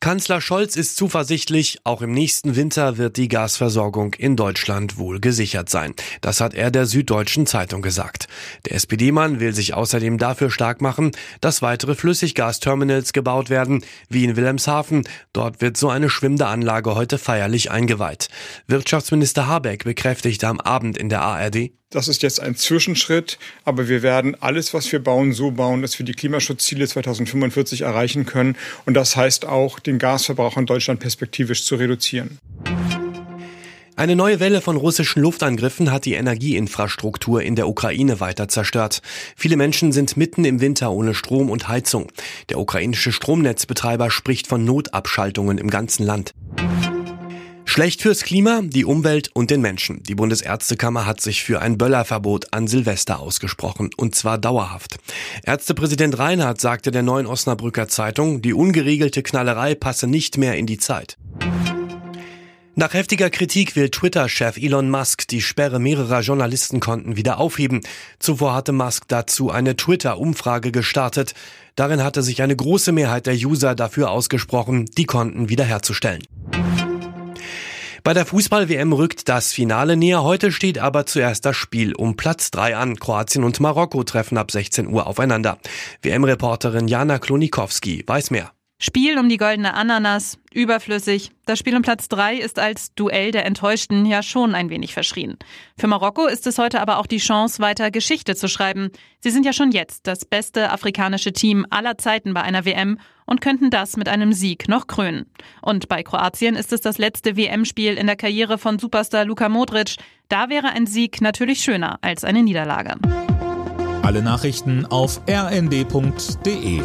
Kanzler Scholz ist zuversichtlich, auch im nächsten Winter wird die Gasversorgung in Deutschland wohl gesichert sein. Das hat er der Süddeutschen Zeitung gesagt. Der SPD-Mann will sich außerdem dafür stark machen, dass weitere Flüssiggasterminals gebaut werden, wie in Wilhelmshaven. Dort wird so eine schwimmende Anlage heute feierlich eingeweiht. Wirtschaftsminister Habeck bekräftigte am Abend in der ARD, das ist jetzt ein Zwischenschritt, aber wir werden alles, was wir bauen, so bauen, dass wir die Klimaschutzziele 2045 erreichen können. Und das heißt auch, den Gasverbrauch in Deutschland perspektivisch zu reduzieren. Eine neue Welle von russischen Luftangriffen hat die Energieinfrastruktur in der Ukraine weiter zerstört. Viele Menschen sind mitten im Winter ohne Strom und Heizung. Der ukrainische Stromnetzbetreiber spricht von Notabschaltungen im ganzen Land. Schlecht fürs Klima, die Umwelt und den Menschen. Die Bundesärztekammer hat sich für ein Böllerverbot an Silvester ausgesprochen, und zwar dauerhaft. Ärztepräsident Reinhardt sagte der neuen Osnabrücker Zeitung, die ungeregelte Knallerei passe nicht mehr in die Zeit. Nach heftiger Kritik will Twitter-Chef Elon Musk die Sperre mehrerer Journalistenkonten wieder aufheben. Zuvor hatte Musk dazu eine Twitter-Umfrage gestartet. Darin hatte sich eine große Mehrheit der User dafür ausgesprochen, die Konten wiederherzustellen. Bei der Fußball-WM rückt das Finale näher. Heute steht aber zuerst das Spiel um Platz 3 an. Kroatien und Marokko treffen ab 16 Uhr aufeinander. WM-Reporterin Jana Klonikowski weiß mehr. Spiel um die goldene Ananas, überflüssig. Das Spiel um Platz 3 ist als Duell der Enttäuschten ja schon ein wenig verschrien. Für Marokko ist es heute aber auch die Chance, weiter Geschichte zu schreiben. Sie sind ja schon jetzt das beste afrikanische Team aller Zeiten bei einer WM und könnten das mit einem Sieg noch krönen. Und bei Kroatien ist es das letzte WM-Spiel in der Karriere von Superstar Luka Modric. Da wäre ein Sieg natürlich schöner als eine Niederlage. Alle Nachrichten auf rnd.de